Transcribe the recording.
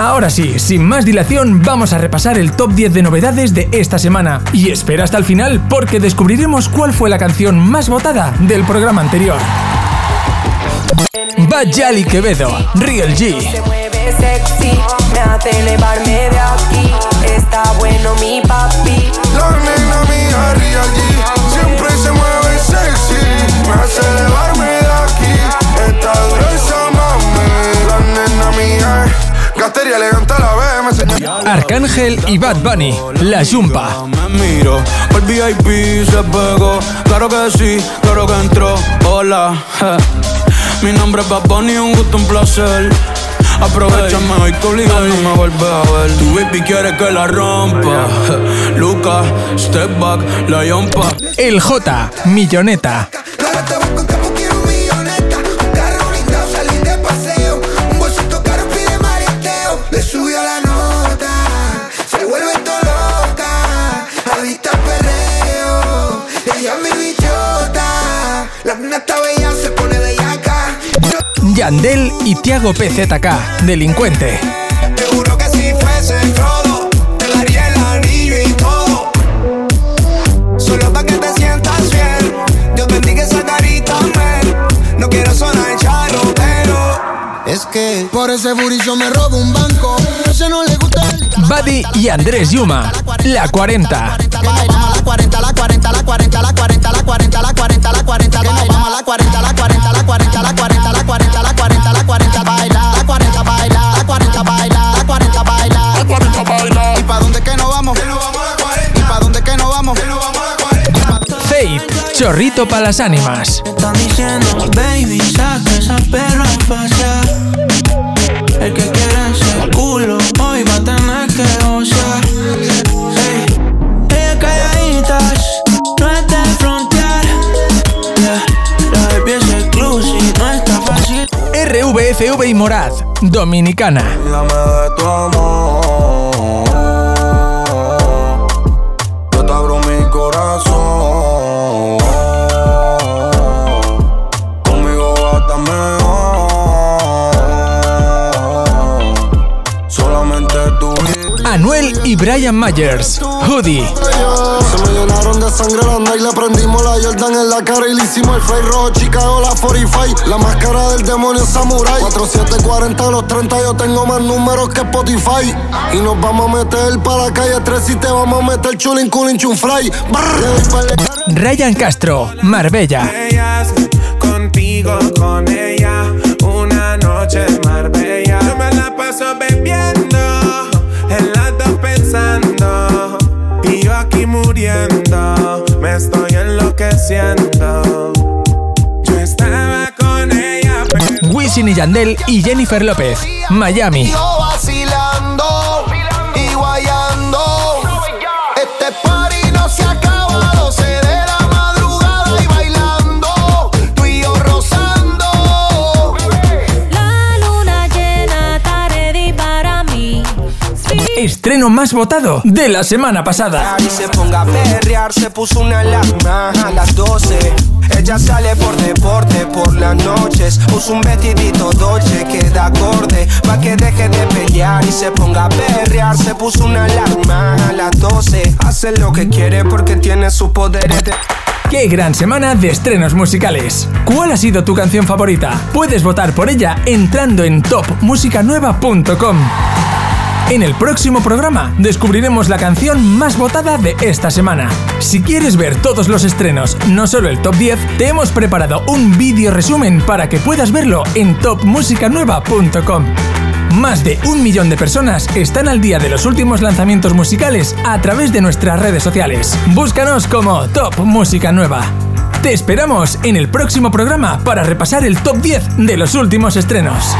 Ahora sí, sin más dilación, vamos a repasar el top 10 de novedades de esta semana. Y espera hasta el final porque descubriremos cuál fue la canción más votada del programa anterior. Bad Yali Quevedo, Real G. Se mueve sexy, me hace elevarme de aquí. Está bueno mi papi. La nena mía Real G Arcángel y Bad Bunny, La Jumpa. Me miro, el VIP se pegó. Claro que sí, claro que entró. Hola, mi nombre es Bad Bunny, un gusto, un placer. Aprovechame hoy que obligado no me vuelves a ver. Tu baby quiere que la rompa. Luca, step back, la yompa. El J, Milloneta. Yandel y Tiago PZK, Delincuente. Te juro que si fuese Te daría el anillo y todo Solo pa' que te sientas bien Dios bendiga esa carita, men No quiero sonar charro, pero Es que por ese burillo me robo un banco Ese no le gusta el Buddy y Andrés Yuma, La 40. Baila la 40, la 40, la 40, la 40, la 40, la 40, la 40, baila la 40, la 40, la 40, la 40, Chorrito para las ánimas. Están diciendo, baby, saca esa perra a pasear. El que quiere ese culo, hoy va a tener que gozar. Ey, Ellas calladitas, no es de frontear. Yeah, la baby es exclusive, no está fácil. RVFV y Morad, Dominicana. Dame de tu amor. Anuel y Brian Myers, Hoodie. Se me llenaron de sangre la night, le prendimos la Jordan en la cara y le hicimos el fly rojo, Chicago, la 45, la máscara del demonio samurai. 4740 a los 30, yo tengo más números que Spotify. Y nos vamos a meter para la calle 3 y te vamos a meter chulin, culin, chun fly. Brr. Le doy par de- Ryan Castro, Marbella. ellas, contigo, con ella, una noche en Marbella. Wisin y Yandel y Jennifer López, Miami. Estreno más votado de la semana pasada. Y se ponga a perrear, se puso una alarma a las 12. Ella sale por deporte por las noches. Usa un vestidito dolce que da acorde. Pa' que deje de pelear y se ponga a perrear. Se puso una alarma a las 12. Hace lo que quiere porque tiene sus poderes de. ¡Qué gran semana de estrenos musicales! ¿Cuál ha sido tu canción favorita? Puedes votar por ella entrando en topmusicanueva.com. En el próximo programa descubriremos la canción más votada de esta semana. Si quieres ver todos los estrenos, no solo el top 10, te hemos preparado un vídeo resumen para que puedas verlo en topmusicanueva.com. Más de un millón de personas están al día de los últimos lanzamientos musicales a través de nuestras redes sociales. Búscanos como Top Música Nueva. Te esperamos en el próximo programa para repasar el top 10 de los últimos estrenos.